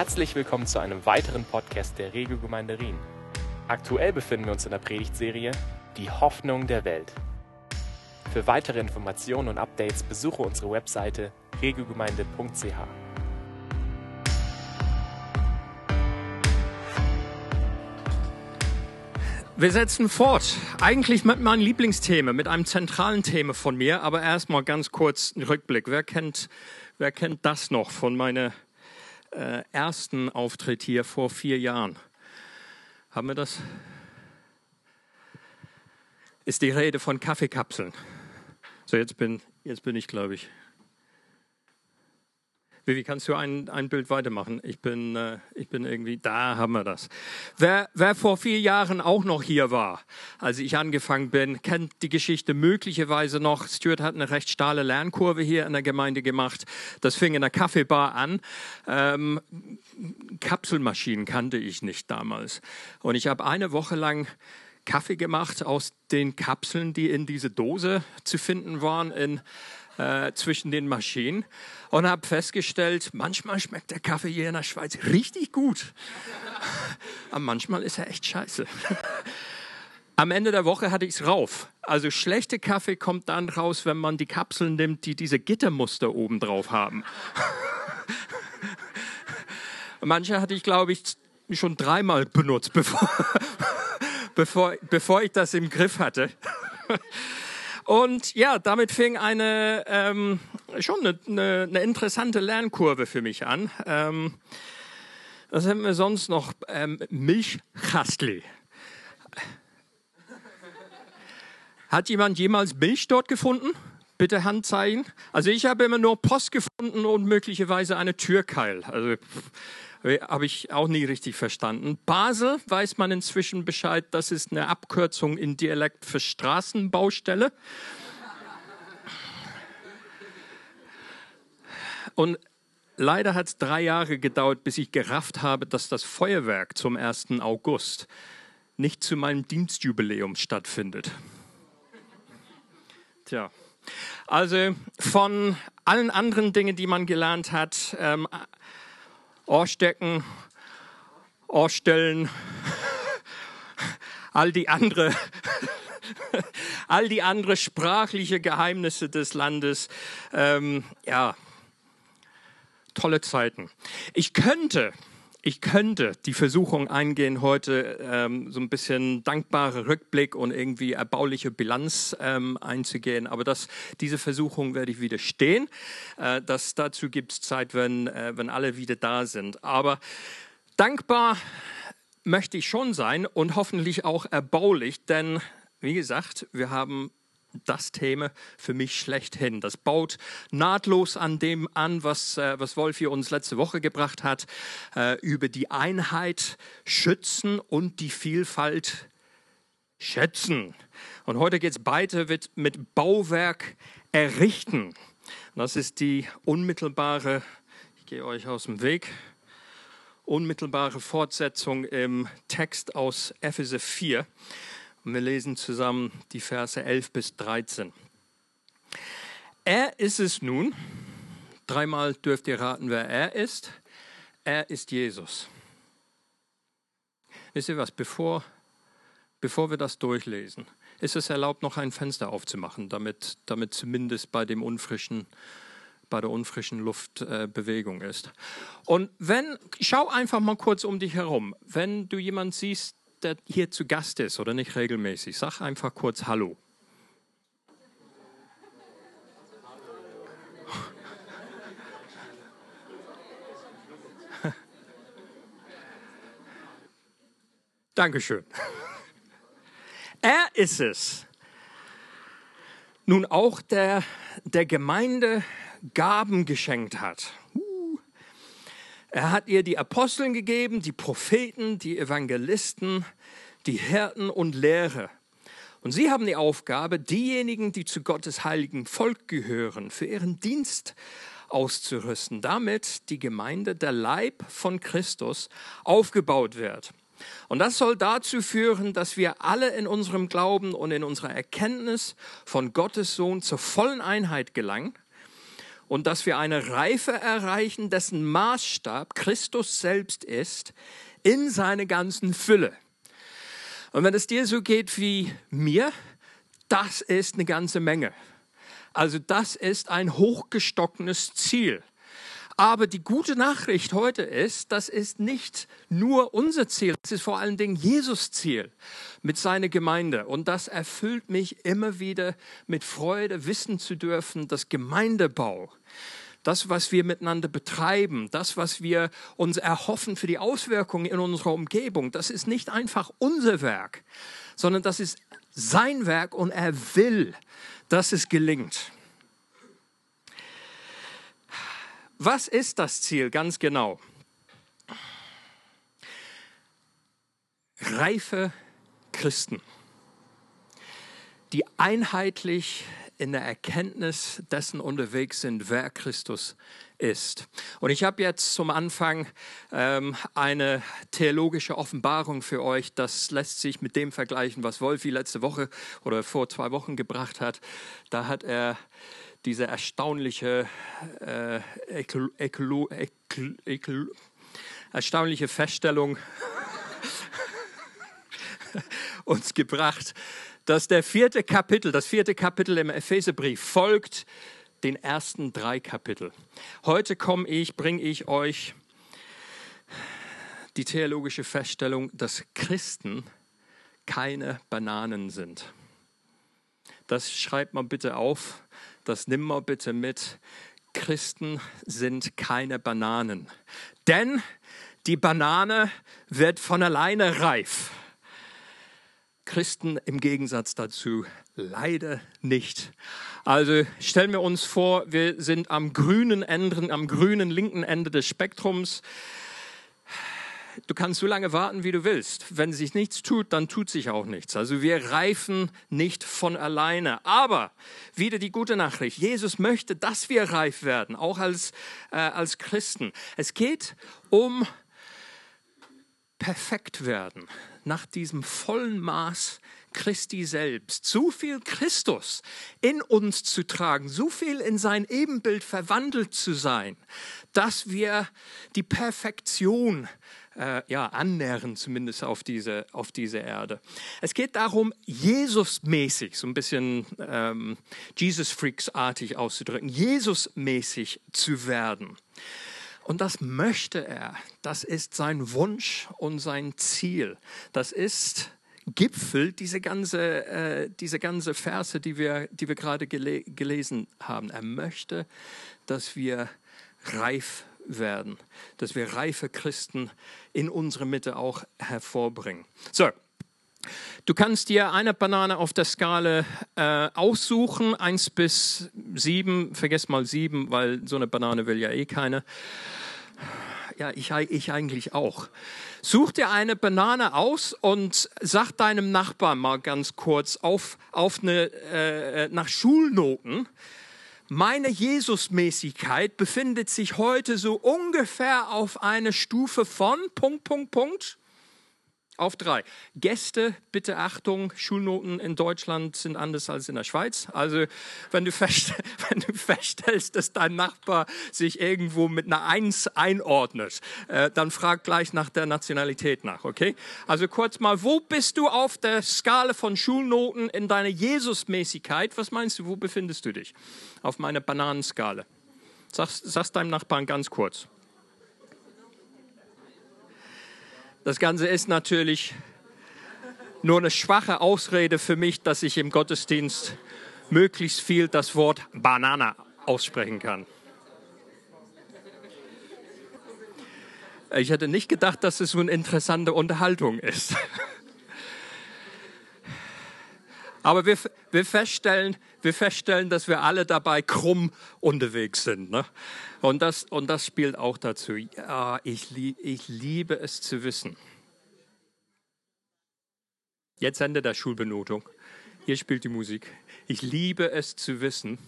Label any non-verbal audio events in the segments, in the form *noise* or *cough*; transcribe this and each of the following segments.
Herzlich willkommen zu einem weiteren Podcast der Regiogemeinde Rien. Aktuell befinden wir uns in der Predigtserie Die Hoffnung der Welt. Für weitere Informationen und Updates besuche unsere Webseite regiogemeinde.ch. Wir setzen fort. Eigentlich mit meinem Lieblingsthema, mit einem zentralen Thema von mir, aber erstmal ganz kurz einen Rückblick. Wer kennt, wer kennt das noch von meinem äh, ersten Auftritt hier vor vier Jahren? Haben wir das? Ist die Rede von Kaffeekapseln. So, jetzt bin, jetzt bin ich, glaube ich. Vivi, kannst du ein, ein Bild weitermachen? Ich bin, äh, ich bin irgendwie, da haben wir das. Wer, wer vor vier Jahren auch noch hier war, als ich angefangen bin, kennt die Geschichte möglicherweise noch. Stuart hat eine recht stahle Lernkurve hier in der Gemeinde gemacht. Das fing in der Kaffeebar an. Ähm, Kapselmaschinen kannte ich nicht damals. Und ich habe eine Woche lang Kaffee gemacht aus den Kapseln, die in diese Dose zu finden waren in äh, zwischen den Maschinen und habe festgestellt, manchmal schmeckt der Kaffee hier in der Schweiz richtig gut, *laughs* aber manchmal ist er echt scheiße. *laughs* Am Ende der Woche hatte ich es rauf. Also schlechte Kaffee kommt dann raus, wenn man die Kapseln nimmt, die diese Gittermuster oben drauf haben. *laughs* Manche hatte ich, glaube ich, schon dreimal benutzt, bevor, bevor, bevor ich das im Griff hatte. Und ja, damit fing eine ähm, schon eine, eine, eine, interessante Lernkurve für mich an. Ähm, was haben wir sonst noch? Ähm, Milchkastli. Hat jemand jemals Milch dort gefunden? Bitte Hand zeigen. Also ich habe immer nur Post gefunden und möglicherweise eine Türkeil. Also habe ich auch nie richtig verstanden. Basel weiß man inzwischen Bescheid, das ist eine Abkürzung in Dialekt für Straßenbaustelle. Und leider hat es drei Jahre gedauert, bis ich gerafft habe, dass das Feuerwerk zum 1. August nicht zu meinem Dienstjubiläum stattfindet. Tja, also von allen anderen Dingen, die man gelernt hat, ähm, Ohrstecken, Ohrstellen, all die andere, all die andere sprachliche Geheimnisse des Landes. Ähm, ja, tolle Zeiten. Ich könnte, ich könnte die Versuchung eingehen, heute ähm, so ein bisschen dankbare Rückblick und irgendwie erbauliche Bilanz ähm, einzugehen. Aber das, diese Versuchung werde ich widerstehen. Äh, das, dazu gibt es Zeit, wenn, äh, wenn alle wieder da sind. Aber dankbar möchte ich schon sein und hoffentlich auch erbaulich, denn wie gesagt, wir haben das Thema für mich schlechthin. Das baut nahtlos an dem an, was, äh, was Wolfi uns letzte Woche gebracht hat, äh, über die Einheit schützen und die Vielfalt schätzen. Und heute geht es weiter mit, mit Bauwerk errichten. Das ist die unmittelbare, ich gehe euch aus dem Weg, unmittelbare Fortsetzung im Text aus Epheser 4. Und wir lesen zusammen die Verse 11 bis 13. Er ist es nun, dreimal dürft ihr raten, wer er ist. Er ist Jesus. Wisst ihr was, bevor, bevor wir das durchlesen, ist es erlaubt, noch ein Fenster aufzumachen, damit, damit zumindest bei dem unfrischen bei der unfrischen Luft äh, Bewegung ist. Und wenn, schau einfach mal kurz um dich herum. Wenn du jemanden siehst, der hier zu Gast ist oder nicht regelmäßig, sag einfach kurz Hallo. *laughs* Dankeschön. Er ist es. Nun auch der der Gemeinde Gaben geschenkt hat. Er hat ihr die Aposteln gegeben, die Propheten, die Evangelisten, die Hirten und Lehrer. Und sie haben die Aufgabe, diejenigen, die zu Gottes heiligen Volk gehören, für ihren Dienst auszurüsten, damit die Gemeinde, der Leib von Christus, aufgebaut wird. Und das soll dazu führen, dass wir alle in unserem Glauben und in unserer Erkenntnis von Gottes Sohn zur vollen Einheit gelangen und dass wir eine Reife erreichen, dessen Maßstab Christus selbst ist, in seiner ganzen Fülle. Und wenn es dir so geht wie mir, das ist eine ganze Menge. Also das ist ein hochgestockenes Ziel. Aber die gute Nachricht heute ist, das ist nicht nur unser Ziel, es ist vor allen Dingen Jesus Ziel mit seiner Gemeinde. Und das erfüllt mich immer wieder mit Freude, wissen zu dürfen, dass Gemeindebau, das, was wir miteinander betreiben, das, was wir uns erhoffen für die Auswirkungen in unserer Umgebung, das ist nicht einfach unser Werk, sondern das ist sein Werk und er will, dass es gelingt. Was ist das Ziel ganz genau? Reife Christen, die einheitlich in der Erkenntnis dessen unterwegs sind, wer Christus ist. Und ich habe jetzt zum Anfang ähm, eine theologische Offenbarung für euch. Das lässt sich mit dem vergleichen, was Wolfi letzte Woche oder vor zwei Wochen gebracht hat. Da hat er diese erstaunliche, äh, Ekolo, Ekolo, Ekolo, erstaunliche Feststellung *laughs* uns gebracht, dass der vierte Kapitel, das vierte Kapitel im Epheserbrief folgt den ersten drei Kapitel. Heute komme ich, bringe ich euch die theologische Feststellung, dass Christen keine Bananen sind. Das schreibt man bitte auf das nimm mal bitte mit. Christen sind keine Bananen. Denn die Banane wird von alleine reif. Christen im Gegensatz dazu leider nicht. Also stellen wir uns vor, wir sind am grünen Ende, am grünen linken Ende des Spektrums du kannst so lange warten, wie du willst. Wenn sich nichts tut, dann tut sich auch nichts. Also wir reifen nicht von alleine. Aber wieder die gute Nachricht. Jesus möchte, dass wir reif werden, auch als, äh, als Christen. Es geht um perfekt werden nach diesem vollen Maß Christi selbst, so viel Christus in uns zu tragen, so viel in sein Ebenbild verwandelt zu sein, dass wir die Perfektion äh, ja, annähern, zumindest auf diese, auf diese Erde. Es geht darum, Jesus-mäßig, so ein bisschen ähm, Jesus-Freaks-artig auszudrücken, Jesus-mäßig zu werden. Und das möchte er. Das ist sein Wunsch und sein Ziel. Das ist Gipfel diese ganze, äh, diese ganze Verse, die wir, die wir gerade gele gelesen haben. Er möchte, dass wir reif werden, dass wir reife Christen in unserer Mitte auch hervorbringen. So, Du kannst dir eine Banane auf der Skala äh, aussuchen, 1 bis 7. Vergesst mal 7, weil so eine Banane will ja eh keine. Ja, ich, ich eigentlich auch. Such dir eine Banane aus und sag deinem Nachbarn mal ganz kurz auf, auf eine, äh, nach Schulnoten, meine Jesusmäßigkeit befindet sich heute so ungefähr auf einer Stufe von Punkt, Punkt, Punkt auf drei. Gäste, bitte Achtung, Schulnoten in Deutschland sind anders als in der Schweiz. Also wenn du, fest, *laughs* wenn du feststellst, dass dein Nachbar sich irgendwo mit einer Eins einordnet, äh, dann frag gleich nach der Nationalität nach, okay? Also kurz mal, wo bist du auf der Skala von Schulnoten in deiner Jesusmäßigkeit? Was meinst du, wo befindest du dich? Auf meiner Bananenskala. Sag's, sag's deinem Nachbarn ganz kurz. Das Ganze ist natürlich nur eine schwache Ausrede für mich, dass ich im Gottesdienst möglichst viel das Wort Banana aussprechen kann. Ich hätte nicht gedacht, dass es so eine interessante Unterhaltung ist. Aber wir, wir, feststellen, wir feststellen, dass wir alle dabei krumm unterwegs sind. Ne? Und, das, und das spielt auch dazu. Ja, ich, ich liebe es zu wissen. Jetzt Ende der Schulbenotung. Hier spielt die Musik. Ich liebe es zu wissen,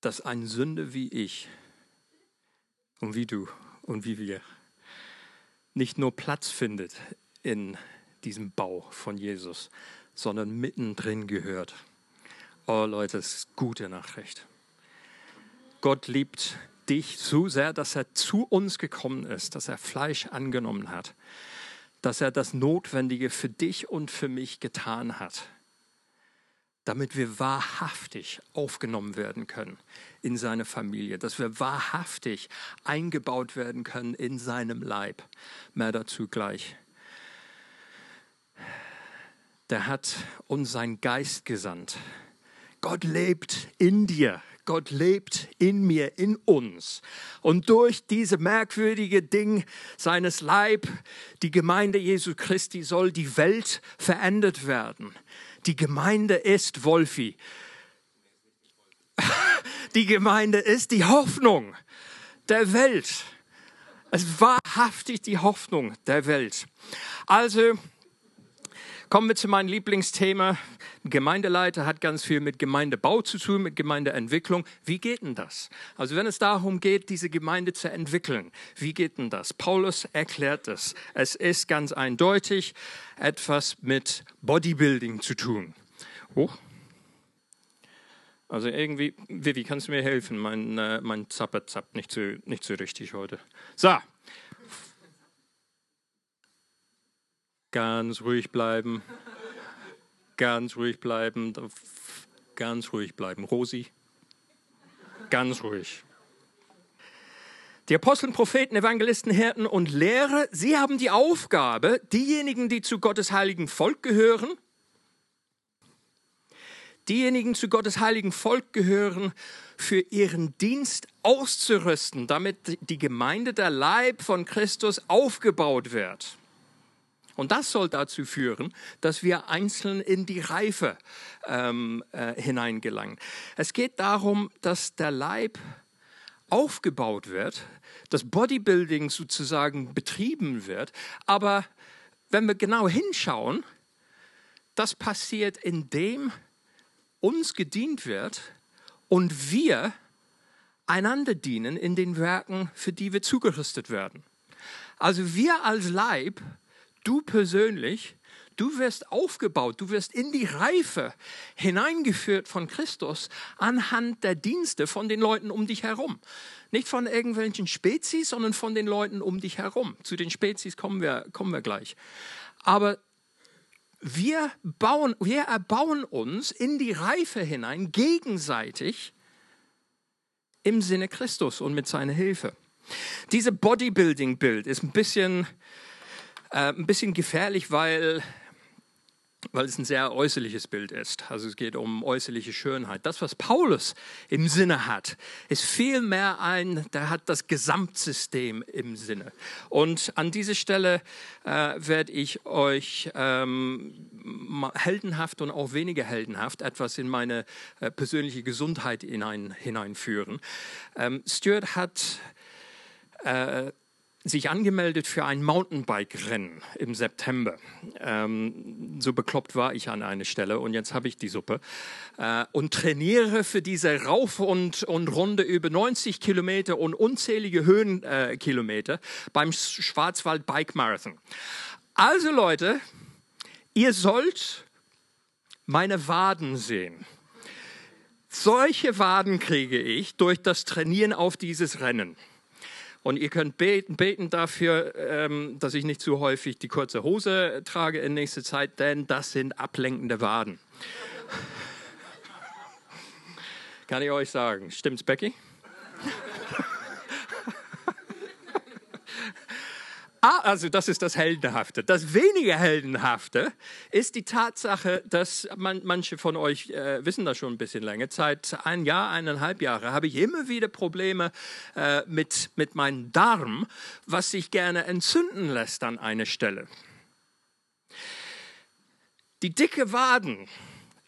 dass ein Sünde wie ich und wie du und wie wir nicht nur Platz findet in diesem Bau von Jesus, sondern mittendrin gehört. Oh Leute, das ist gute Nachricht. Gott liebt dich so sehr, dass er zu uns gekommen ist, dass er Fleisch angenommen hat, dass er das Notwendige für dich und für mich getan hat, damit wir wahrhaftig aufgenommen werden können in seine Familie, dass wir wahrhaftig eingebaut werden können in seinem Leib. Mehr dazu gleich. Der hat uns seinen Geist gesandt. Gott lebt in dir. Gott lebt in mir, in uns. Und durch diese merkwürdige Ding seines Leib, die Gemeinde Jesu Christi, soll die Welt verändert werden. Die Gemeinde ist Wolfi. *laughs* Die Gemeinde ist die Hoffnung der Welt. Es ist wahrhaftig die Hoffnung der Welt. Also, Kommen wir zu meinem Lieblingsthema. Gemeindeleiter hat ganz viel mit Gemeindebau zu tun, mit Gemeindeentwicklung. Wie geht denn das? Also wenn es darum geht, diese Gemeinde zu entwickeln, wie geht denn das? Paulus erklärt es. Es ist ganz eindeutig etwas mit Bodybuilding zu tun. Oh. Also irgendwie, Vivi, kannst du mir helfen? Mein, äh, mein Zapper zappt nicht so, nicht so richtig heute. So, Ganz ruhig bleiben. Ganz ruhig bleiben. Ganz ruhig bleiben. Rosi. Ganz ruhig. Die Aposteln, Propheten, Evangelisten, Hirten und Lehrer, sie haben die Aufgabe, diejenigen, die zu Gottes heiligen Volk gehören, diejenigen zu Gottes heiligen Volk gehören, für ihren Dienst auszurüsten, damit die Gemeinde, der Leib von Christus aufgebaut wird. Und das soll dazu führen, dass wir einzeln in die Reife ähm, äh, hineingelangen. Es geht darum, dass der Leib aufgebaut wird, dass Bodybuilding sozusagen betrieben wird. Aber wenn wir genau hinschauen, das passiert, indem uns gedient wird und wir einander dienen in den Werken, für die wir zugerüstet werden. Also wir als Leib du persönlich, du wirst aufgebaut, du wirst in die Reife hineingeführt von Christus anhand der Dienste von den Leuten um dich herum. Nicht von irgendwelchen Spezies, sondern von den Leuten um dich herum. Zu den Spezies kommen wir, kommen wir gleich. Aber wir, bauen, wir erbauen uns in die Reife hinein gegenseitig im Sinne Christus und mit seiner Hilfe. Diese Bodybuilding-Bild ist ein bisschen äh, ein bisschen gefährlich, weil, weil es ein sehr äußerliches Bild ist. Also es geht um äußerliche Schönheit. Das, was Paulus im Sinne hat, ist vielmehr ein, der hat das Gesamtsystem im Sinne. Und an dieser Stelle äh, werde ich euch ähm, heldenhaft und auch weniger heldenhaft etwas in meine äh, persönliche Gesundheit hinein, hineinführen. Ähm, Stuart hat äh, sich angemeldet für ein Mountainbike-Rennen im September. Ähm, so bekloppt war ich an einer Stelle und jetzt habe ich die Suppe. Äh, und trainiere für diese Rauf- und, und Runde über 90 Kilometer und unzählige Höhenkilometer äh, beim Schwarzwald Bike Marathon. Also Leute, ihr sollt meine Waden sehen. Solche Waden kriege ich durch das Trainieren auf dieses Rennen. Und ihr könnt beten, beten dafür, ähm, dass ich nicht zu häufig die kurze Hose trage in nächster Zeit, denn das sind ablenkende Waden. Kann ich euch sagen. Stimmt's, Becky? Also das ist das Heldenhafte. Das weniger Heldenhafte ist die Tatsache, dass man, manche von euch äh, wissen das schon ein bisschen länger. Seit ein Jahr, eineinhalb Jahre habe ich immer wieder Probleme äh, mit, mit meinem Darm, was sich gerne entzünden lässt an einer Stelle. Die dicke Waden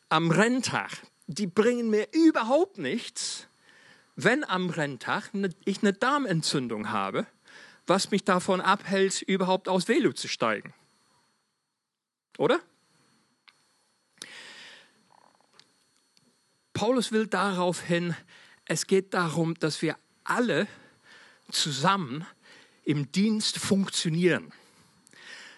am Renntag, die bringen mir überhaupt nichts, wenn am Renntag ne, ich eine Darmentzündung habe was mich davon abhält, überhaupt aus Velo zu steigen. Oder? Paulus will darauf hin, es geht darum, dass wir alle zusammen im Dienst funktionieren.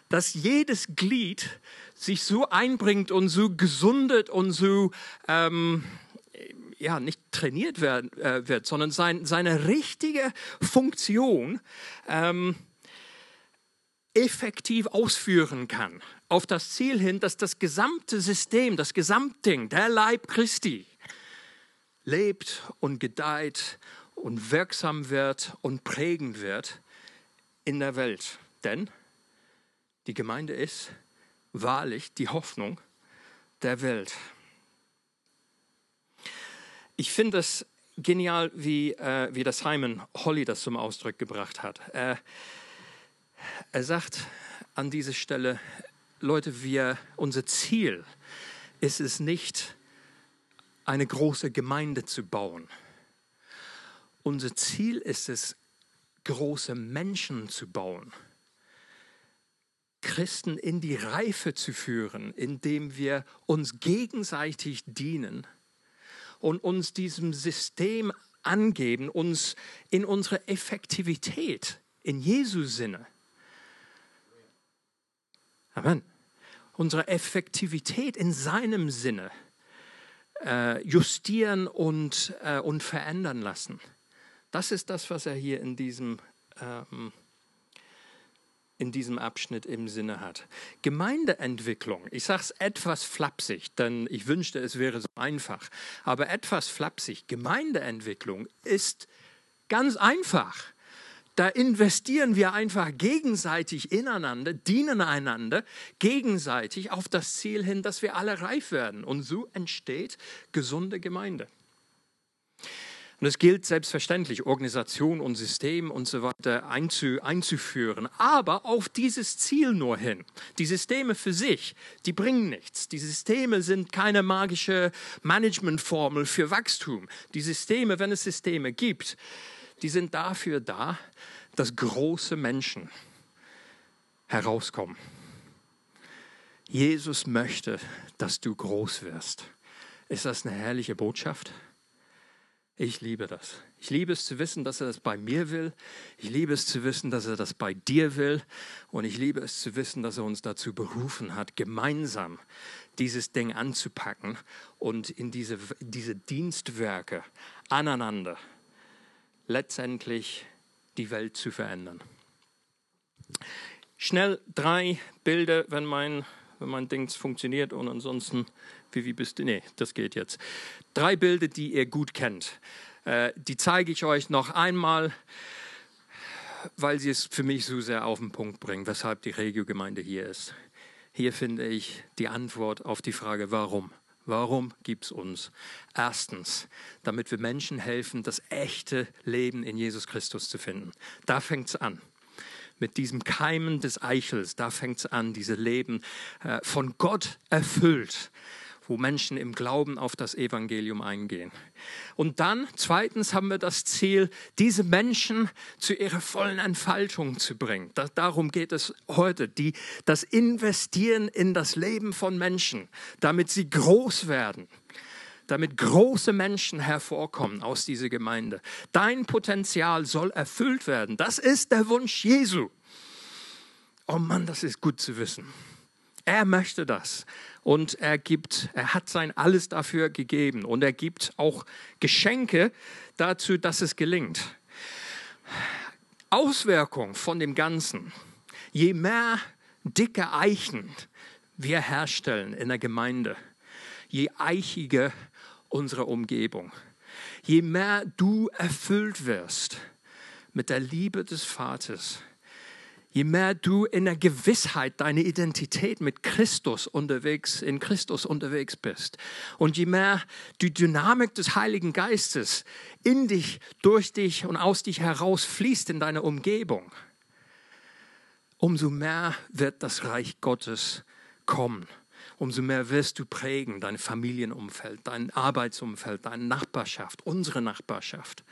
Dass jedes Glied sich so einbringt und so gesundet und so ähm, ja, nicht trainiert werden, äh, wird, sondern sein, seine richtige Funktion ähm, effektiv ausführen kann. Auf das Ziel hin, dass das gesamte System, das Gesamtding, der Leib Christi, lebt und gedeiht und wirksam wird und prägend wird in der Welt. Denn die Gemeinde ist wahrlich die Hoffnung der Welt. Ich finde es genial, wie, äh, wie das Simon Holly das zum Ausdruck gebracht hat. Äh, er sagt an dieser Stelle, Leute, wir, unser Ziel ist es nicht, eine große Gemeinde zu bauen. Unser Ziel ist es, große Menschen zu bauen. Christen in die Reife zu führen, indem wir uns gegenseitig dienen und uns diesem System angeben, uns in unsere Effektivität in Jesu Sinne. Amen. Unsere Effektivität in seinem Sinne äh, justieren und, äh, und verändern lassen. Das ist das, was er hier in diesem, ähm, in diesem Abschnitt im Sinne hat. Gemeindeentwicklung, ich sage es etwas flapsig, denn ich wünschte, es wäre so einfach, aber etwas flapsig. Gemeindeentwicklung ist ganz einfach. Da investieren wir einfach gegenseitig ineinander, dienen einander gegenseitig auf das Ziel hin, dass wir alle reif werden. Und so entsteht gesunde Gemeinde. Und es gilt selbstverständlich, Organisation und System und so weiter einzu, einzuführen, aber auf dieses Ziel nur hin. Die Systeme für sich, die bringen nichts. Die Systeme sind keine magische Managementformel für Wachstum. Die Systeme, wenn es Systeme gibt, die sind dafür da, dass große Menschen herauskommen. Jesus möchte, dass du groß wirst. Ist das eine herrliche Botschaft? Ich liebe das. Ich liebe es zu wissen, dass er das bei mir will. Ich liebe es zu wissen, dass er das bei dir will. Und ich liebe es zu wissen, dass er uns dazu berufen hat, gemeinsam dieses Ding anzupacken und in diese, diese Dienstwerke aneinander letztendlich die Welt zu verändern. Schnell drei Bilder, wenn mein, wenn mein Ding funktioniert und ansonsten wie, bist du? Nee, das geht jetzt. Drei Bilder, die ihr gut kennt. Äh, die zeige ich euch noch einmal, weil sie es für mich so sehr auf den Punkt bringen, weshalb die Regio-Gemeinde hier ist. Hier finde ich die Antwort auf die Frage, warum. Warum gibt es uns? Erstens, damit wir Menschen helfen, das echte Leben in Jesus Christus zu finden. Da fängt es an. Mit diesem Keimen des Eichels, da fängt es an, diese Leben äh, von Gott erfüllt wo Menschen im Glauben auf das Evangelium eingehen. Und dann, zweitens, haben wir das Ziel, diese Menschen zu ihrer vollen Entfaltung zu bringen. Das, darum geht es heute, die, das Investieren in das Leben von Menschen, damit sie groß werden damit große Menschen hervorkommen aus dieser Gemeinde. Dein Potenzial soll erfüllt werden. Das ist der Wunsch Jesu. Oh Mann, das ist gut zu wissen. Er möchte das und er gibt, er hat sein alles dafür gegeben und er gibt auch Geschenke dazu, dass es gelingt. Auswirkung von dem Ganzen. Je mehr dicke Eichen wir herstellen in der Gemeinde, je eichiger unsere Umgebung, je mehr du erfüllt wirst mit der Liebe des Vaters, je mehr du in der Gewissheit deine Identität mit Christus unterwegs, in Christus unterwegs bist und je mehr die Dynamik des Heiligen Geistes in dich, durch dich und aus dich heraus fließt in deine Umgebung, umso mehr wird das Reich Gottes kommen. Umso mehr wirst du prägen, dein Familienumfeld, dein Arbeitsumfeld, deine Nachbarschaft, unsere Nachbarschaft.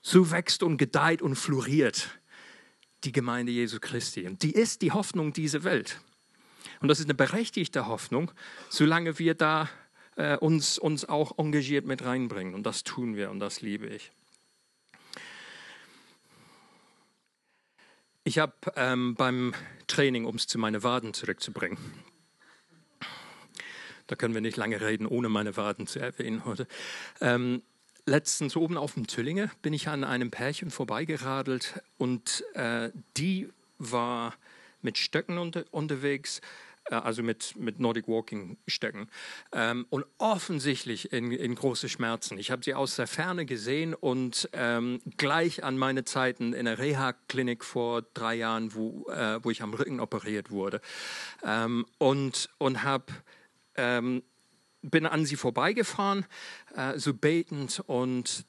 So wächst und gedeiht und floriert die Gemeinde Jesu Christi. Und die ist die Hoffnung dieser Welt. Und das ist eine berechtigte Hoffnung, solange wir da äh, uns, uns auch engagiert mit reinbringen. Und das tun wir und das liebe ich. Ich habe ähm, beim Training, um es zu meinen Waden zurückzubringen, Da können wir nicht lange reden, ohne meine Waden zu erwähnen heute. Ähm, letztens oben auf dem Tüllinge bin ich an einem Pärchen vorbeigeradelt und äh, die war mit Stöcken unter, unterwegs äh, also mit, mit Nordic Walking Stöcken ähm, und offensichtlich in, in große Schmerzen. Ich habe sie aus der Ferne gesehen und ähm, gleich an meine Zeiten in der Reha-Klinik vor drei Jahren, wo, äh, wo ich am Rücken operiert wurde ähm, und, und habe ähm, bin an sie vorbeigefahren, äh, so betend und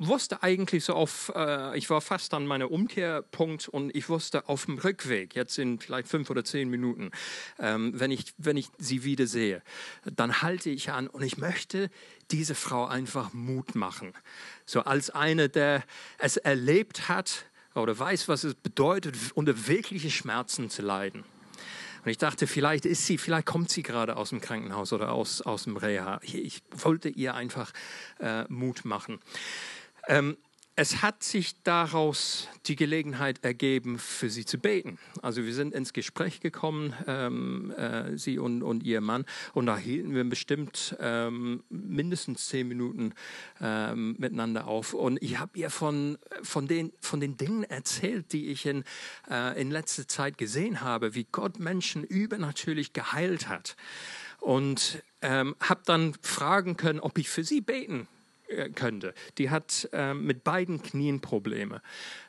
wusste eigentlich so auf, äh, ich war fast an meinem Umkehrpunkt und ich wusste auf dem Rückweg, jetzt in vielleicht fünf oder zehn Minuten, ähm, wenn, ich, wenn ich sie wieder sehe, dann halte ich an und ich möchte diese Frau einfach Mut machen. So als eine, der es erlebt hat oder weiß, was es bedeutet, unter wirkliche Schmerzen zu leiden. Und ich dachte, vielleicht ist sie, vielleicht kommt sie gerade aus dem Krankenhaus oder aus, aus dem Reha. Ich wollte ihr einfach äh, Mut machen. Ähm, es hat sich daraus die Gelegenheit ergeben, für sie zu beten. Also wir sind ins Gespräch gekommen, ähm, äh, sie und, und, ihr Mann, und da hielten wir bestimmt ähm, mindestens zehn Minuten ähm, miteinander auf. Und ich habe ihr von, von, den, von den Dingen erzählt, die ich in, äh, in letzter Zeit gesehen habe, wie Gott Menschen übernatürlich geheilt hat. Und ähm, habe dann fragen können, ob ich für sie beten könnte. Die hat äh, mit beiden Knien Probleme.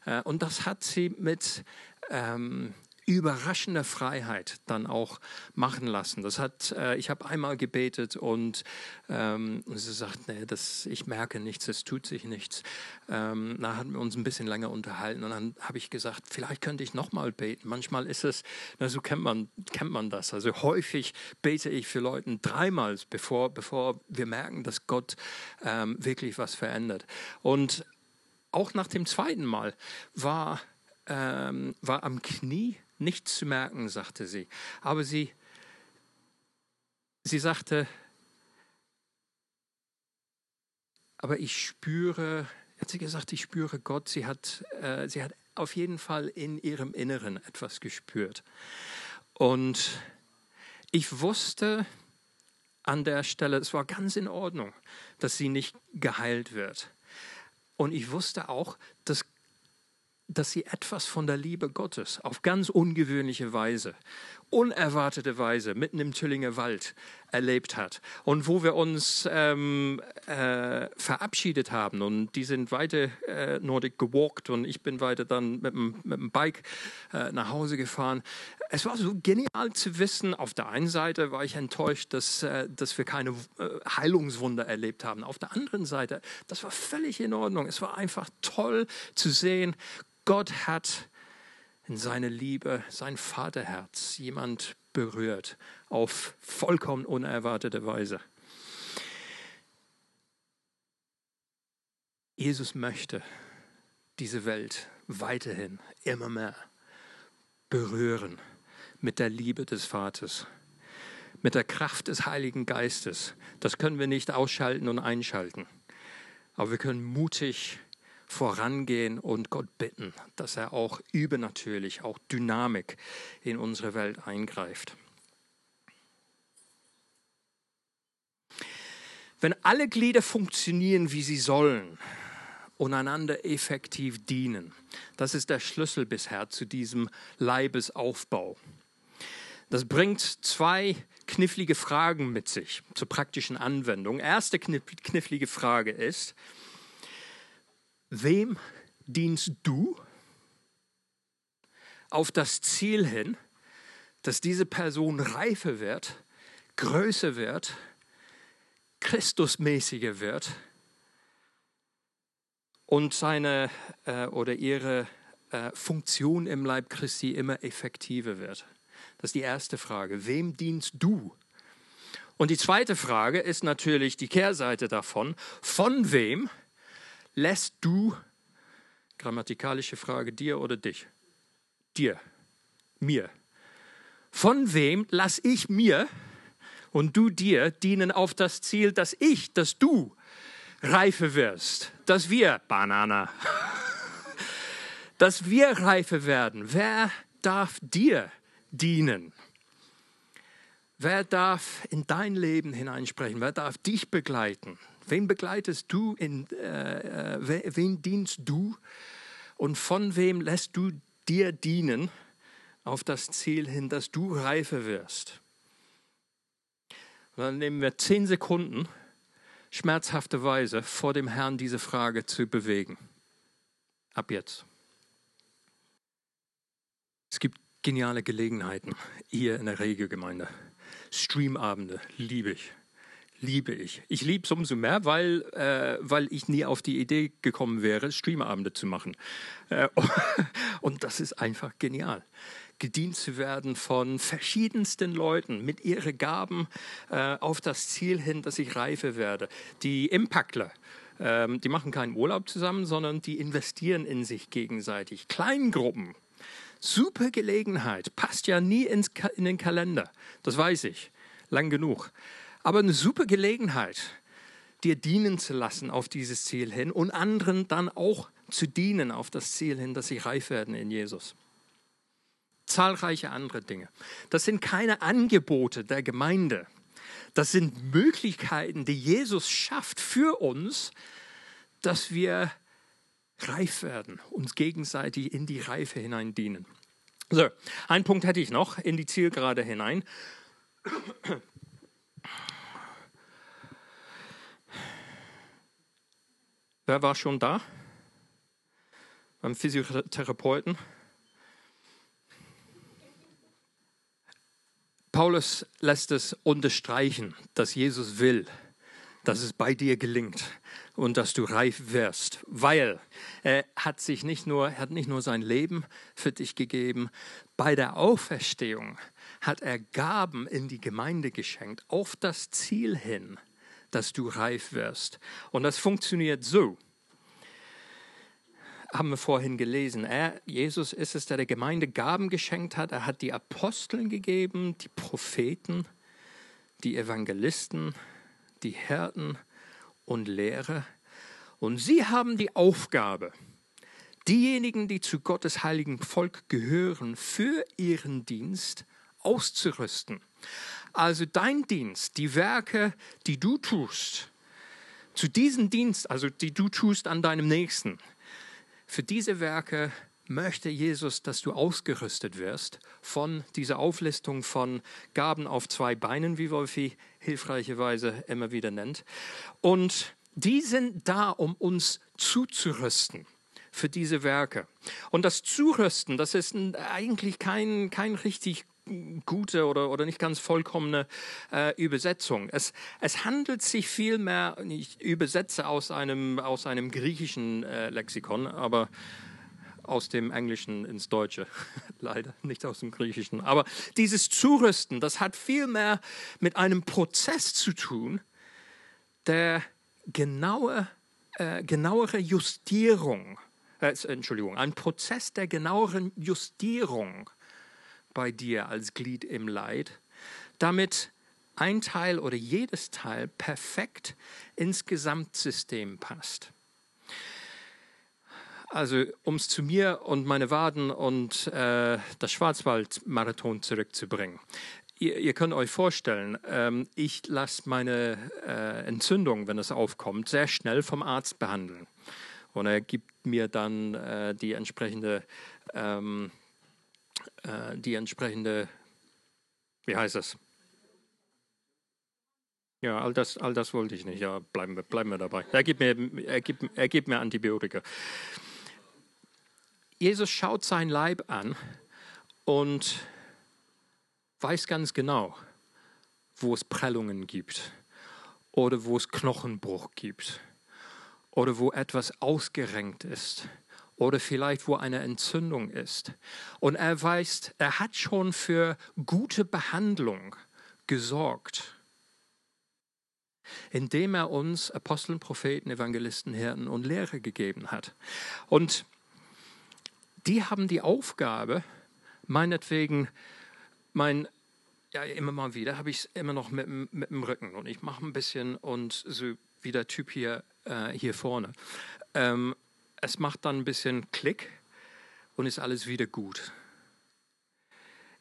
Äh, und das hat sie mit ähm, überraschende Freiheit dann auch machen lassen. Das hat, äh, ich habe einmal gebetet und ähm, sie sagt, nee, das, ich merke nichts, es tut sich nichts. Ähm, da hatten wir uns ein bisschen länger unterhalten und dann habe ich gesagt, vielleicht könnte ich nochmal beten. Manchmal ist es, na, so kennt man, kennt man das. Also häufig bete ich für Leute dreimal, bevor, bevor wir merken, dass Gott ähm, wirklich was verändert. Und auch nach dem zweiten Mal war, ähm, war am Knie nichts zu merken, sagte sie. Aber sie, sie sagte, aber ich spüre, hat sie gesagt, ich spüre Gott. Sie hat, äh, sie hat auf jeden Fall in ihrem Inneren etwas gespürt. Und ich wusste an der Stelle, es war ganz in Ordnung, dass sie nicht geheilt wird. Und ich wusste auch, dass dass sie etwas von der Liebe Gottes auf ganz ungewöhnliche Weise, unerwartete Weise mitten im Tüllinger Wald erlebt hat. Und wo wir uns ähm, äh, verabschiedet haben und die sind weiter äh, Nordic gewalkt und ich bin weiter dann mit dem, mit dem Bike äh, nach Hause gefahren. Es war so genial zu wissen, auf der einen Seite war ich enttäuscht, dass, äh, dass wir keine äh, Heilungswunder erlebt haben. Auf der anderen Seite, das war völlig in Ordnung. Es war einfach toll zu sehen, Gott hat in seine Liebe, sein Vaterherz jemand berührt auf vollkommen unerwartete Weise. Jesus möchte diese Welt weiterhin immer mehr berühren mit der Liebe des Vaters, mit der Kraft des Heiligen Geistes. Das können wir nicht ausschalten und einschalten, aber wir können mutig vorangehen und Gott bitten, dass er auch übernatürlich, auch Dynamik in unsere Welt eingreift. Wenn alle Glieder funktionieren, wie sie sollen, und einander effektiv dienen, das ist der Schlüssel bisher zu diesem Leibesaufbau. Das bringt zwei knifflige Fragen mit sich zur praktischen Anwendung. Erste knifflige Frage ist, Wem dienst du auf das Ziel hin, dass diese Person reifer wird, größer wird, Christusmäßiger wird und seine äh, oder ihre äh, Funktion im Leib Christi immer effektiver wird? Das ist die erste Frage. Wem dienst du? Und die zweite Frage ist natürlich die Kehrseite davon. Von wem lässt du, grammatikalische Frage, dir oder dich? Dir, mir. Von wem lass ich mir und du dir dienen auf das Ziel, dass ich, dass du reife wirst, dass wir, Banana, *laughs* dass wir reife werden. Wer darf dir dienen? Wer darf in dein Leben hineinsprechen? Wer darf dich begleiten? Wen begleitest du? In, äh, äh wen dienst du? Und von wem lässt du dir dienen auf das Ziel hin, dass du reifer wirst? Und dann nehmen wir zehn Sekunden schmerzhafte Weise vor dem Herrn diese Frage zu bewegen. Ab jetzt. Es gibt geniale Gelegenheiten hier in der Regelgemeinde. Streamabende liebe ich. Liebe ich. Ich liebe es umso mehr, weil, äh, weil ich nie auf die Idee gekommen wäre, Streamabende zu machen. Äh, *laughs* und das ist einfach genial. Gedient zu werden von verschiedensten Leuten mit ihren Gaben äh, auf das Ziel hin, dass ich reife werde. Die Impactler, ähm, die machen keinen Urlaub zusammen, sondern die investieren in sich gegenseitig. Kleingruppen, Super Gelegenheit, passt ja nie ins in den Kalender, das weiß ich, lang genug. Aber eine super Gelegenheit, dir dienen zu lassen auf dieses Ziel hin und anderen dann auch zu dienen auf das Ziel hin, dass sie reif werden in Jesus. Zahlreiche andere Dinge. Das sind keine Angebote der Gemeinde. Das sind Möglichkeiten, die Jesus schafft für uns, dass wir reif werden, uns gegenseitig in die Reife hinein dienen. So, einen Punkt hätte ich noch in die Zielgerade hinein. Wer war schon da? Beim Physiotherapeuten? Paulus lässt es unterstreichen, dass Jesus will, dass es bei dir gelingt und dass du reif wirst, weil er hat sich nicht nur, hat nicht nur sein Leben für dich gegeben, bei der Auferstehung hat er Gaben in die Gemeinde geschenkt, auf das Ziel hin, dass du reif wirst. Und das funktioniert so. Haben wir vorhin gelesen. Er, Jesus ist es, der der Gemeinde Gaben geschenkt hat. Er hat die Aposteln gegeben, die Propheten, die Evangelisten, die Hirten und Lehre. Und sie haben die Aufgabe, diejenigen, die zu Gottes heiligen Volk gehören, für ihren Dienst auszurüsten. Also dein Dienst, die Werke, die du tust, zu diesem Dienst, also die du tust an deinem Nächsten, für diese Werke möchte Jesus, dass du ausgerüstet wirst von dieser Auflistung von Gaben auf zwei Beinen, wie Wolfi hilfreicherweise immer wieder nennt. Und die sind da, um uns zuzurüsten für diese Werke. Und das Zurüsten, das ist eigentlich kein, kein richtig gute oder, oder nicht ganz vollkommene äh, Übersetzung. Es, es handelt sich vielmehr, ich übersetze aus einem, aus einem griechischen äh, Lexikon, aber aus dem Englischen ins Deutsche, *laughs* leider nicht aus dem Griechischen. Aber dieses Zurüsten, das hat viel mehr mit einem Prozess zu tun, der genaue, äh, genauere Justierung, äh, Entschuldigung, ein Prozess der genaueren Justierung bei dir als Glied im Leid, damit ein Teil oder jedes Teil perfekt ins Gesamtsystem passt. Also, um es zu mir und meine Waden und äh, das Schwarzwaldmarathon zurückzubringen. Ihr, ihr, könnt euch vorstellen, ähm, ich lasse meine äh, Entzündung, wenn es aufkommt, sehr schnell vom Arzt behandeln. Und er gibt mir dann äh, die entsprechende, ähm, äh, die entsprechende, wie heißt das? Ja, all das, all das wollte ich nicht. Ja, bleiben wir, bleiben wir dabei. Er gibt mir, er gibt, er gibt mir Antibiotika. Jesus schaut sein Leib an und weiß ganz genau, wo es Prellungen gibt oder wo es Knochenbruch gibt oder wo etwas ausgerenkt ist oder vielleicht wo eine Entzündung ist. Und er weiß, er hat schon für gute Behandlung gesorgt, indem er uns Aposteln, Propheten, Evangelisten, Hirten und Lehrer gegeben hat. Und die haben die Aufgabe, meinetwegen, mein, ja, immer mal wieder habe ich es immer noch mit, mit dem Rücken und ich mache ein bisschen und so wie der Typ hier, äh, hier vorne. Ähm, es macht dann ein bisschen Klick und ist alles wieder gut.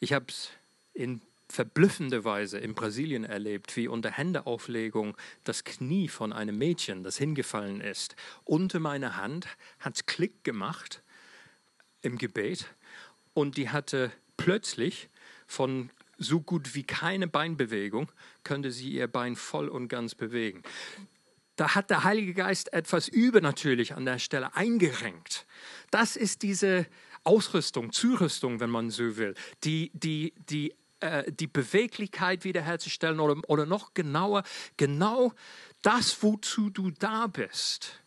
Ich habe es in verblüffende Weise in Brasilien erlebt, wie unter Händeauflegung das Knie von einem Mädchen, das hingefallen ist, unter meine Hand, hat Klick gemacht im Gebet und die hatte plötzlich von so gut wie keine Beinbewegung, könnte sie ihr Bein voll und ganz bewegen. Da hat der Heilige Geist etwas übernatürlich an der Stelle eingerenkt. Das ist diese Ausrüstung, Zurüstung, wenn man so will, die, die, die, äh, die Beweglichkeit wiederherzustellen oder, oder noch genauer, genau das, wozu du da bist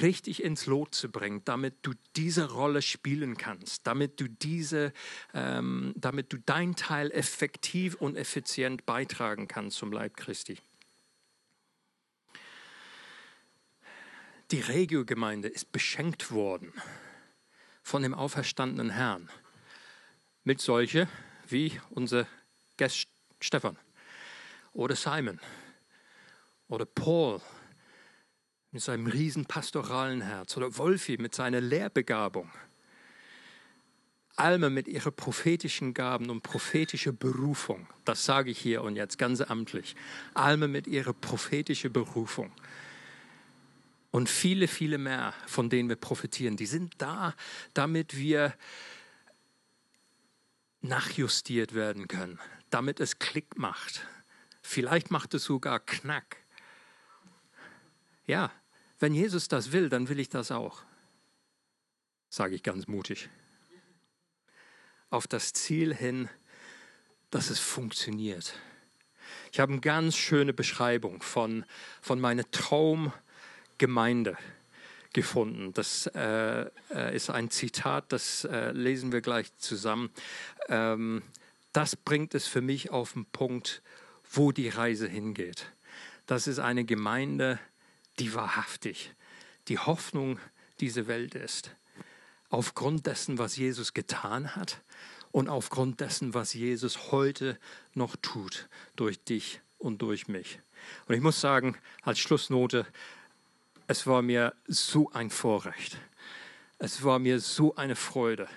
richtig ins Lot zu bringen, damit du diese Rolle spielen kannst, damit du diese, ähm, damit du dein Teil effektiv und effizient beitragen kannst zum Leib Christi. Die Regio-Gemeinde ist beschenkt worden von dem auferstandenen Herrn mit solche wie unser Gast Stefan oder Simon oder Paul mit seinem riesen pastoralen Herz oder Wolfi mit seiner Lehrbegabung. Alme mit ihrer prophetischen Gaben und prophetischer Berufung. Das sage ich hier und jetzt ganz amtlich. Alme mit ihrer prophetischen Berufung. Und viele, viele mehr, von denen wir profitieren, die sind da, damit wir nachjustiert werden können, damit es Klick macht. Vielleicht macht es sogar Knack. Ja, wenn Jesus das will, dann will ich das auch. Sage ich ganz mutig. Auf das Ziel hin, dass es funktioniert. Ich habe eine ganz schöne Beschreibung von, von meiner Traumgemeinde gefunden. Das äh, äh ist ein Zitat, das äh, lesen wir gleich zusammen. Ähm, das bringt es für mich auf den Punkt, wo die Reise hingeht. Das ist eine Gemeinde, die wahrhaftig die Hoffnung dieser Welt ist. Aufgrund dessen, was Jesus getan hat und aufgrund dessen, was Jesus heute noch tut, durch dich und durch mich. Und ich muss sagen, als Schlussnote, es war mir so ein Vorrecht. Es war mir so eine Freude.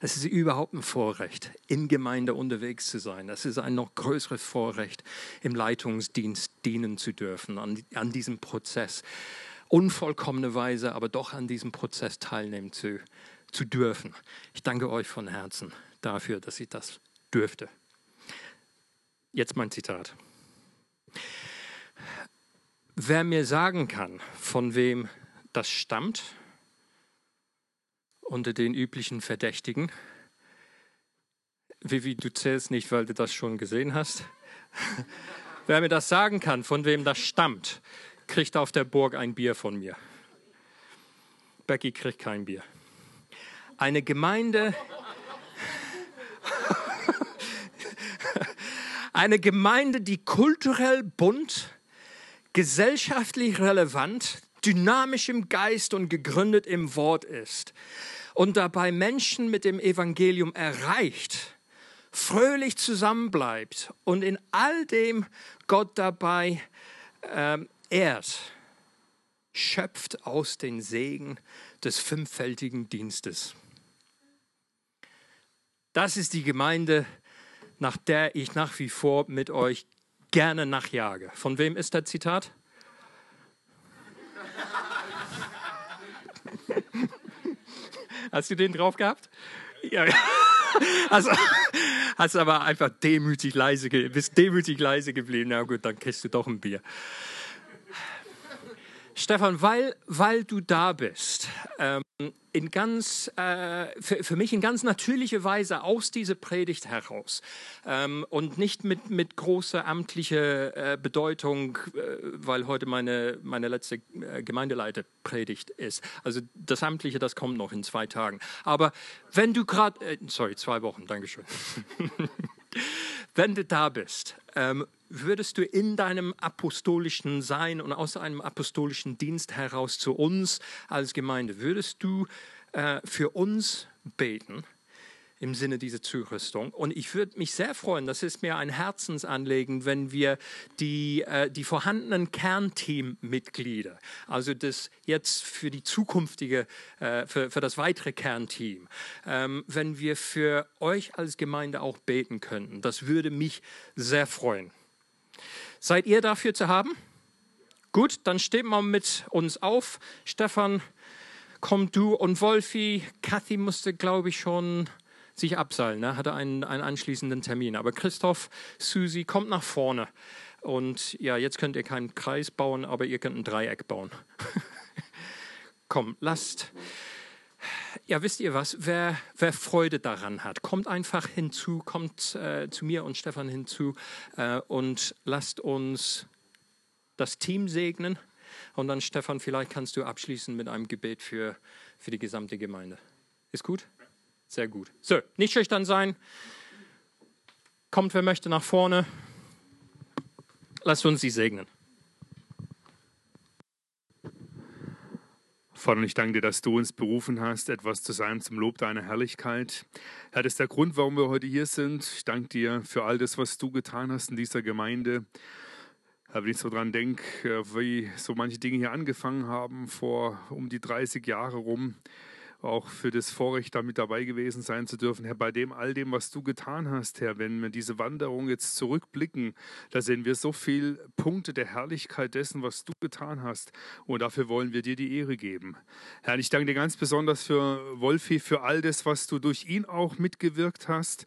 Es ist überhaupt ein Vorrecht, in Gemeinde unterwegs zu sein. Es ist ein noch größeres Vorrecht, im Leitungsdienst dienen zu dürfen, an, an diesem Prozess. Unvollkommene Weise, aber doch an diesem Prozess teilnehmen zu, zu dürfen. Ich danke euch von Herzen dafür, dass ich das dürfte. Jetzt mein Zitat. Wer mir sagen kann, von wem das stammt, unter den üblichen Verdächtigen. Vivi, du zählst nicht, weil du das schon gesehen hast. *laughs* Wer mir das sagen kann, von wem das stammt, kriegt auf der Burg ein Bier von mir. Becky kriegt kein Bier. Eine Gemeinde, *laughs* eine Gemeinde, die kulturell bunt, gesellschaftlich relevant, dynamisch im Geist und gegründet im Wort ist und dabei Menschen mit dem Evangelium erreicht, fröhlich zusammenbleibt und in all dem Gott dabei ähm, ehrt, schöpft aus den Segen des fünffältigen Dienstes. Das ist die Gemeinde, nach der ich nach wie vor mit euch gerne nachjage. Von wem ist das Zitat? Hast du den drauf gehabt? Ja. Also, hast aber einfach demütig leise, bist demütig leise geblieben. Na gut, dann kriegst du doch ein Bier. Stefan, weil, weil du da bist, ähm, in ganz, äh, für, für, mich in ganz natürliche Weise aus dieser Predigt heraus ähm, und nicht mit, mit großer amtlicher äh, Bedeutung, äh, weil heute meine, meine letzte äh, Gemeindeleiterpredigt ist. Also das Amtliche, das kommt noch in zwei Tagen. Aber wenn du gerade, äh, sorry, zwei Wochen, Dankeschön. *laughs* wenn du da bist, ähm, würdest du in deinem apostolischen Sein und aus einem apostolischen Dienst heraus zu uns als Gemeinde, würdest du äh, für uns beten, im Sinne dieser Zurüstung. Und ich würde mich sehr freuen, das ist mir ein Herzensanliegen, wenn wir die, äh, die vorhandenen Kernteammitglieder, also das jetzt für die zukünftige, äh, für, für das weitere Kernteam, ähm, wenn wir für euch als Gemeinde auch beten könnten. Das würde mich sehr freuen. Seid ihr dafür zu haben? Gut, dann steht mal mit uns auf. Stefan, komm du und Wolfi. Kathy musste, glaube ich, schon sich abseilen, ne? hatte einen, einen anschließenden Termin. Aber Christoph, Susi, kommt nach vorne. Und ja, jetzt könnt ihr keinen Kreis bauen, aber ihr könnt ein Dreieck bauen. *laughs* Komm, lasst. Ja, wisst ihr was? Wer, wer Freude daran hat, kommt einfach hinzu, kommt äh, zu mir und Stefan hinzu äh, und lasst uns das Team segnen. Und dann, Stefan, vielleicht kannst du abschließen mit einem Gebet für, für die gesamte Gemeinde. Ist gut? Sehr gut. So, nicht schüchtern sein. Kommt, wer möchte, nach vorne. Lasst uns sie segnen. Vater, ich danke dir, dass du uns berufen hast, etwas zu sein zum Lob deiner Herrlichkeit. Herr, das ist der Grund, warum wir heute hier sind. Ich danke dir für all das, was du getan hast in dieser Gemeinde. Herr, wenn ich so dran denke, wie so manche Dinge hier angefangen haben, vor um die 30 Jahre rum, auch für das Vorrecht, da mit dabei gewesen sein zu dürfen. Herr, bei dem, all dem, was du getan hast, Herr, wenn wir diese Wanderung jetzt zurückblicken, da sehen wir so viele Punkte der Herrlichkeit dessen, was du getan hast. Und dafür wollen wir dir die Ehre geben. Herr, ich danke dir ganz besonders für Wolfi, für all das, was du durch ihn auch mitgewirkt hast,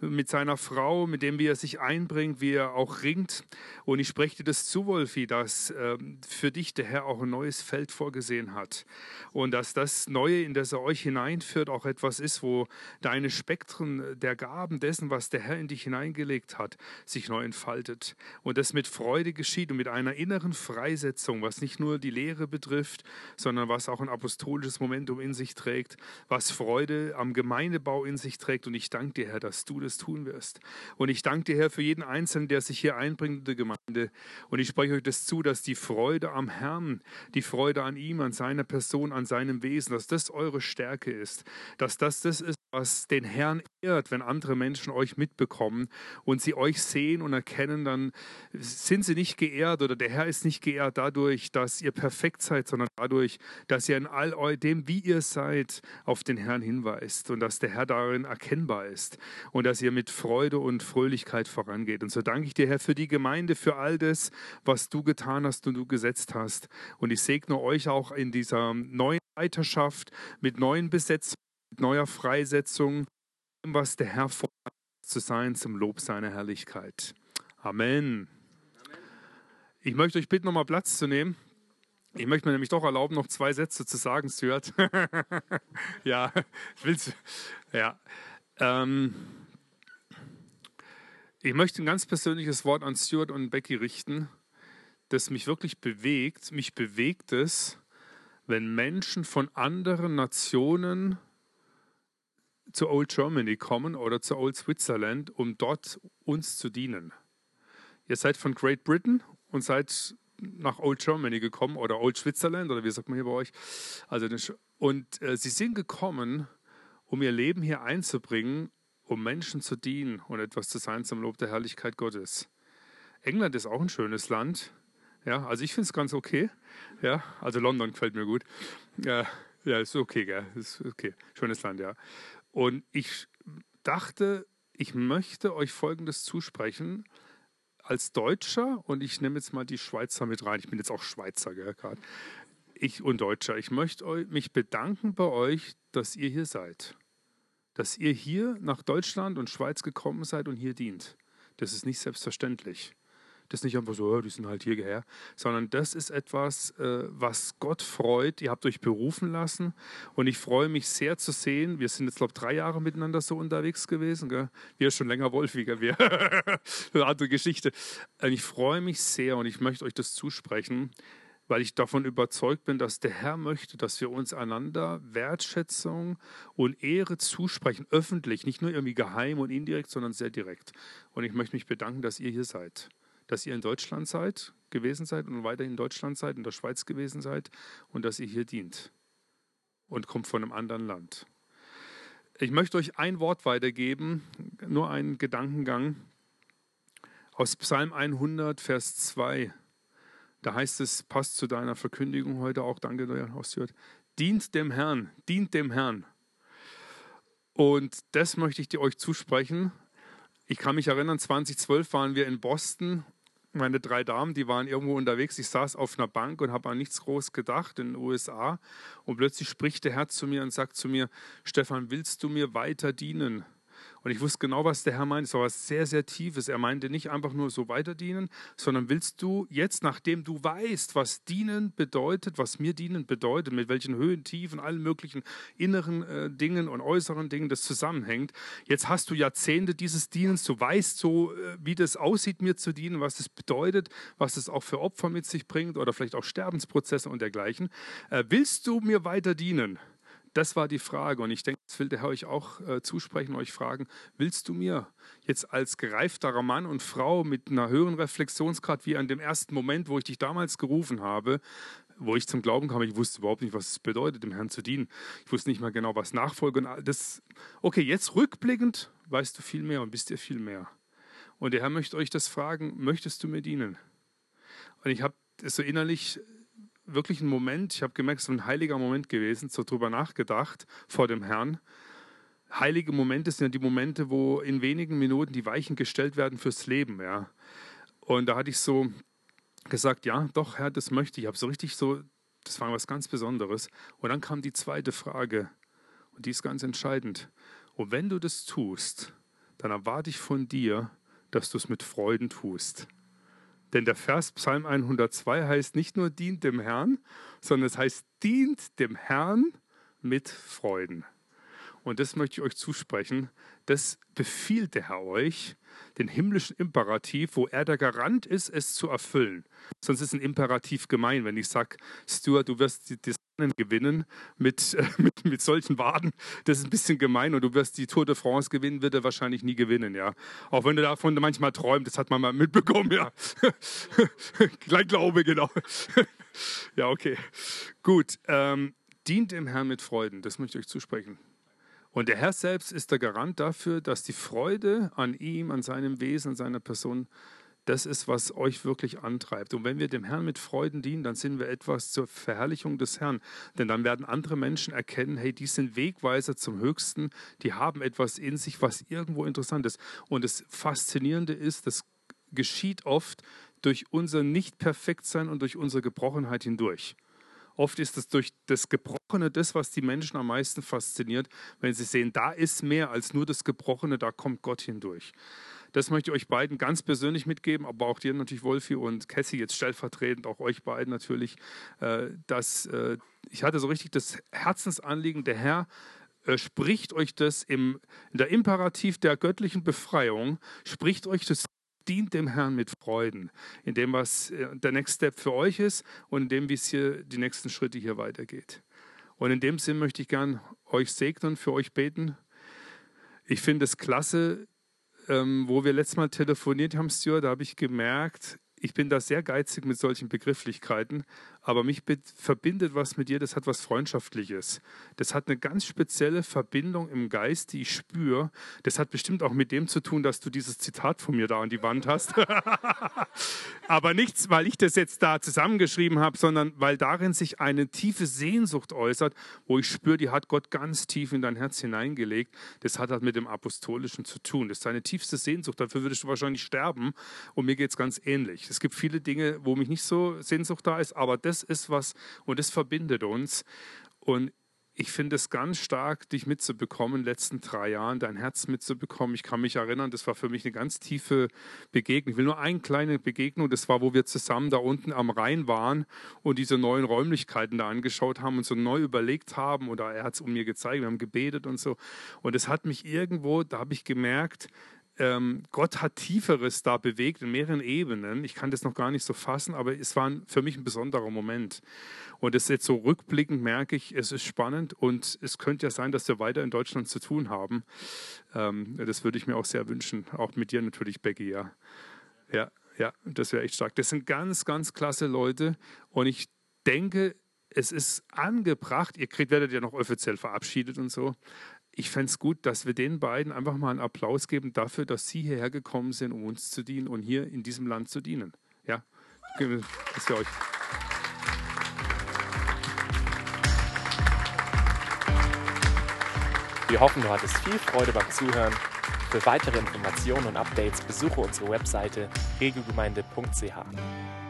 mit seiner Frau, mit dem, wie er sich einbringt, wie er auch ringt. Und ich spreche dir das zu, Wolfi, dass äh, für dich der Herr auch ein neues Feld vorgesehen hat. Und dass das Neue in der er euch hineinführt, auch etwas ist, wo deine Spektren der Gaben dessen, was der Herr in dich hineingelegt hat, sich neu entfaltet. Und das mit Freude geschieht und mit einer inneren Freisetzung, was nicht nur die Lehre betrifft, sondern was auch ein apostolisches Momentum in sich trägt, was Freude am Gemeindebau in sich trägt. Und ich danke dir, Herr, dass du das tun wirst. Und ich danke dir, Herr, für jeden Einzelnen, der sich hier einbringt in die Gemeinde. Und ich spreche euch das zu, dass die Freude am Herrn, die Freude an ihm, an seiner Person, an seinem Wesen, dass das eure Stärke ist, dass das das ist, was den Herrn wenn andere Menschen euch mitbekommen und sie euch sehen und erkennen, dann sind sie nicht geehrt oder der Herr ist nicht geehrt dadurch, dass ihr perfekt seid, sondern dadurch, dass ihr in all dem, wie ihr seid, auf den Herrn hinweist und dass der Herr darin erkennbar ist und dass ihr mit Freude und Fröhlichkeit vorangeht. Und so danke ich dir, Herr, für die Gemeinde, für all das, was du getan hast und du gesetzt hast. Und ich segne euch auch in dieser neuen Leiterschaft mit neuen Besetzungen neuer Freisetzung, was der Herr vorhat zu sein zum Lob seiner Herrlichkeit. Amen. Ich möchte euch bitten, nochmal Platz zu nehmen. Ich möchte mir nämlich doch erlauben, noch zwei Sätze zu sagen, Stuart. *laughs* ja, willst du? Ja. Ähm, ich möchte ein ganz persönliches Wort an Stuart und Becky richten, das mich wirklich bewegt. Mich bewegt es, wenn Menschen von anderen Nationen zu Old Germany kommen oder zu Old Switzerland, um dort uns zu dienen. Ihr seid von Great Britain und seid nach Old Germany gekommen oder Old Switzerland oder wie sagt man hier bei euch. Also, und äh, sie sind gekommen, um ihr Leben hier einzubringen, um Menschen zu dienen und etwas zu sein zum Lob der Herrlichkeit Gottes. England ist auch ein schönes Land. Ja, also ich finde es ganz okay. Ja, also London gefällt mir gut. Ja, ja, ist okay, gell? Ist okay. Schönes Land, ja. Und ich dachte, ich möchte euch Folgendes zusprechen. Als Deutscher, und ich nehme jetzt mal die Schweizer mit rein, ich bin jetzt auch Schweizer gerade, ich und Deutscher, ich möchte mich bedanken bei euch, dass ihr hier seid. Dass ihr hier nach Deutschland und Schweiz gekommen seid und hier dient. Das ist nicht selbstverständlich. Das ist nicht einfach so, die sind halt hierher, sondern das ist etwas, äh, was Gott freut. Ihr habt euch berufen lassen und ich freue mich sehr zu sehen. Wir sind jetzt, glaube ich, drei Jahre miteinander so unterwegs gewesen. Gell? Wir schon länger Wolfiger, wir. *laughs* Eine andere Geschichte. Ich freue mich sehr und ich möchte euch das zusprechen weil ich davon überzeugt bin, dass der Herr möchte, dass wir uns einander Wertschätzung und Ehre zusprechen, öffentlich, nicht nur irgendwie geheim und indirekt, sondern sehr direkt. Und ich möchte mich bedanken, dass ihr hier seid dass ihr in Deutschland seid, gewesen seid und weiterhin in Deutschland seid, in der Schweiz gewesen seid und dass ihr hier dient und kommt von einem anderen Land. Ich möchte euch ein Wort weitergeben, nur einen Gedankengang aus Psalm 100, Vers 2. Da heißt es, passt zu deiner Verkündigung heute auch, danke, Herr Ostjörg, dient dem Herrn, dient dem Herrn. Und das möchte ich dir euch zusprechen. Ich kann mich erinnern, 2012 waren wir in Boston. Meine drei Damen, die waren irgendwo unterwegs. Ich saß auf einer Bank und habe an nichts groß gedacht in den USA. Und plötzlich spricht der Herr zu mir und sagt zu mir, Stefan, willst du mir weiter dienen? Und ich wusste genau, was der Herr meint. Es war was sehr, sehr Tiefes. Er meinte nicht einfach nur so weiterdienen, sondern willst du jetzt, nachdem du weißt, was dienen bedeutet, was mir dienen bedeutet, mit welchen Höhen, Tiefen, allen möglichen inneren äh, Dingen und äußeren Dingen das zusammenhängt, jetzt hast du Jahrzehnte dieses Dienens, du weißt so, äh, wie das aussieht, mir zu dienen, was das bedeutet, was es auch für Opfer mit sich bringt oder vielleicht auch Sterbensprozesse und dergleichen. Äh, willst du mir weiter dienen? Das war die Frage. Und ich denke, das will der Herr euch auch äh, zusprechen, euch fragen, willst du mir jetzt als gereifterer Mann und Frau mit einer höheren Reflexionsgrad wie an dem ersten Moment, wo ich dich damals gerufen habe, wo ich zum Glauben kam, ich wusste überhaupt nicht, was es bedeutet, dem Herrn zu dienen. Ich wusste nicht mal genau, was Nachfolge und all das. Okay, jetzt rückblickend weißt du viel mehr und bist dir viel mehr. Und der Herr möchte euch das fragen, möchtest du mir dienen? Und ich habe es so innerlich wirklich ein Moment, ich habe gemerkt, es ist ein heiliger Moment gewesen, so drüber nachgedacht vor dem Herrn. Heilige Momente sind ja die Momente, wo in wenigen Minuten die Weichen gestellt werden fürs Leben. Ja. Und da hatte ich so gesagt, ja, doch, Herr, das möchte ich. Ich habe so richtig so, das war was ganz Besonderes. Und dann kam die zweite Frage, und die ist ganz entscheidend. Und wenn du das tust, dann erwarte ich von dir, dass du es mit Freuden tust. Denn der Vers Psalm 102 heißt nicht nur dient dem Herrn, sondern es heißt dient dem Herrn mit Freuden. Und das möchte ich euch zusprechen. Das befiehlt der Herr euch, den himmlischen Imperativ, wo er der Garant ist, es zu erfüllen. Sonst ist ein Imperativ gemein, wenn ich sage, Stuart, du wirst das Rennen gewinnen mit, äh, *laughs* mit, mit solchen Waden. Das ist ein bisschen gemein und du wirst die Tour de France gewinnen, wird er wahrscheinlich nie gewinnen, ja. Auch wenn du davon manchmal träumt, das hat man mal mitbekommen, ja. *laughs* Gleich Glaube, genau. *laughs* ja, okay. Gut. Ähm, dient dem Herrn mit Freuden, das möchte ich euch zusprechen. Und der Herr selbst ist der Garant dafür, dass die Freude an ihm, an seinem Wesen, an seiner Person, das ist, was euch wirklich antreibt. Und wenn wir dem Herrn mit Freuden dienen, dann sind wir etwas zur Verherrlichung des Herrn. Denn dann werden andere Menschen erkennen, hey, die sind Wegweiser zum Höchsten, die haben etwas in sich, was irgendwo interessant ist. Und das Faszinierende ist, das geschieht oft durch unser Nicht-Perfektsein und durch unsere Gebrochenheit hindurch. Oft ist es durch das Gebrochene das, was die Menschen am meisten fasziniert, wenn sie sehen, da ist mehr als nur das Gebrochene, da kommt Gott hindurch. Das möchte ich euch beiden ganz persönlich mitgeben, aber auch dir natürlich, Wolfi und Cassie, jetzt stellvertretend, auch euch beiden natürlich, äh, dass äh, ich hatte so richtig das Herzensanliegen, der Herr äh, spricht euch das im, in der Imperativ der göttlichen Befreiung, spricht euch das dient dem Herrn mit Freuden, in dem, was äh, der Next Step für euch ist und in dem, wie es hier die nächsten Schritte hier weitergeht. Und in dem Sinn möchte ich gern euch segnen, für euch beten. Ich finde es klasse, ähm, wo wir letztes Mal telefoniert haben, Stuart, da habe ich gemerkt, ich bin da sehr geizig mit solchen Begrifflichkeiten, aber mich verbindet was mit dir, das hat was Freundschaftliches. Das hat eine ganz spezielle Verbindung im Geist, die ich spüre. Das hat bestimmt auch mit dem zu tun, dass du dieses Zitat von mir da an die Wand hast. *laughs* aber nichts, weil ich das jetzt da zusammengeschrieben habe, sondern weil darin sich eine tiefe Sehnsucht äußert, wo ich spüre, die hat Gott ganz tief in dein Herz hineingelegt. Das hat halt mit dem Apostolischen zu tun. Das ist deine tiefste Sehnsucht. Dafür würdest du wahrscheinlich sterben. Und mir geht es ganz ähnlich. Es gibt viele Dinge, wo mich nicht so Sehnsucht da ist, aber das ist was und das verbindet uns. Und ich finde es ganz stark, dich mitzubekommen, in den letzten drei Jahren, dein Herz mitzubekommen. Ich kann mich erinnern, das war für mich eine ganz tiefe Begegnung. Ich will nur eine kleine Begegnung, das war, wo wir zusammen da unten am Rhein waren und diese neuen Räumlichkeiten da angeschaut haben und so neu überlegt haben. Oder er hat es um mir gezeigt, wir haben gebetet und so. Und es hat mich irgendwo, da habe ich gemerkt, ähm, Gott hat Tieferes da bewegt in mehreren Ebenen. Ich kann das noch gar nicht so fassen, aber es war für mich ein besonderer Moment. Und es jetzt so rückblickend merke ich, es ist spannend und es könnte ja sein, dass wir weiter in Deutschland zu tun haben. Ähm, das würde ich mir auch sehr wünschen. Auch mit dir natürlich, Becky, ja. Ja, ja, das wäre echt stark. Das sind ganz, ganz klasse Leute und ich denke, es ist angebracht, ihr kriegt, werdet ja noch offiziell verabschiedet und so, ich fände es gut, dass wir den beiden einfach mal einen Applaus geben dafür, dass sie hierher gekommen sind, um uns zu dienen und hier in diesem Land zu dienen. Ja, das für euch. Wir hoffen, du hattest viel Freude beim Zuhören. Für weitere Informationen und Updates besuche unsere Webseite regelgemeinde.ch.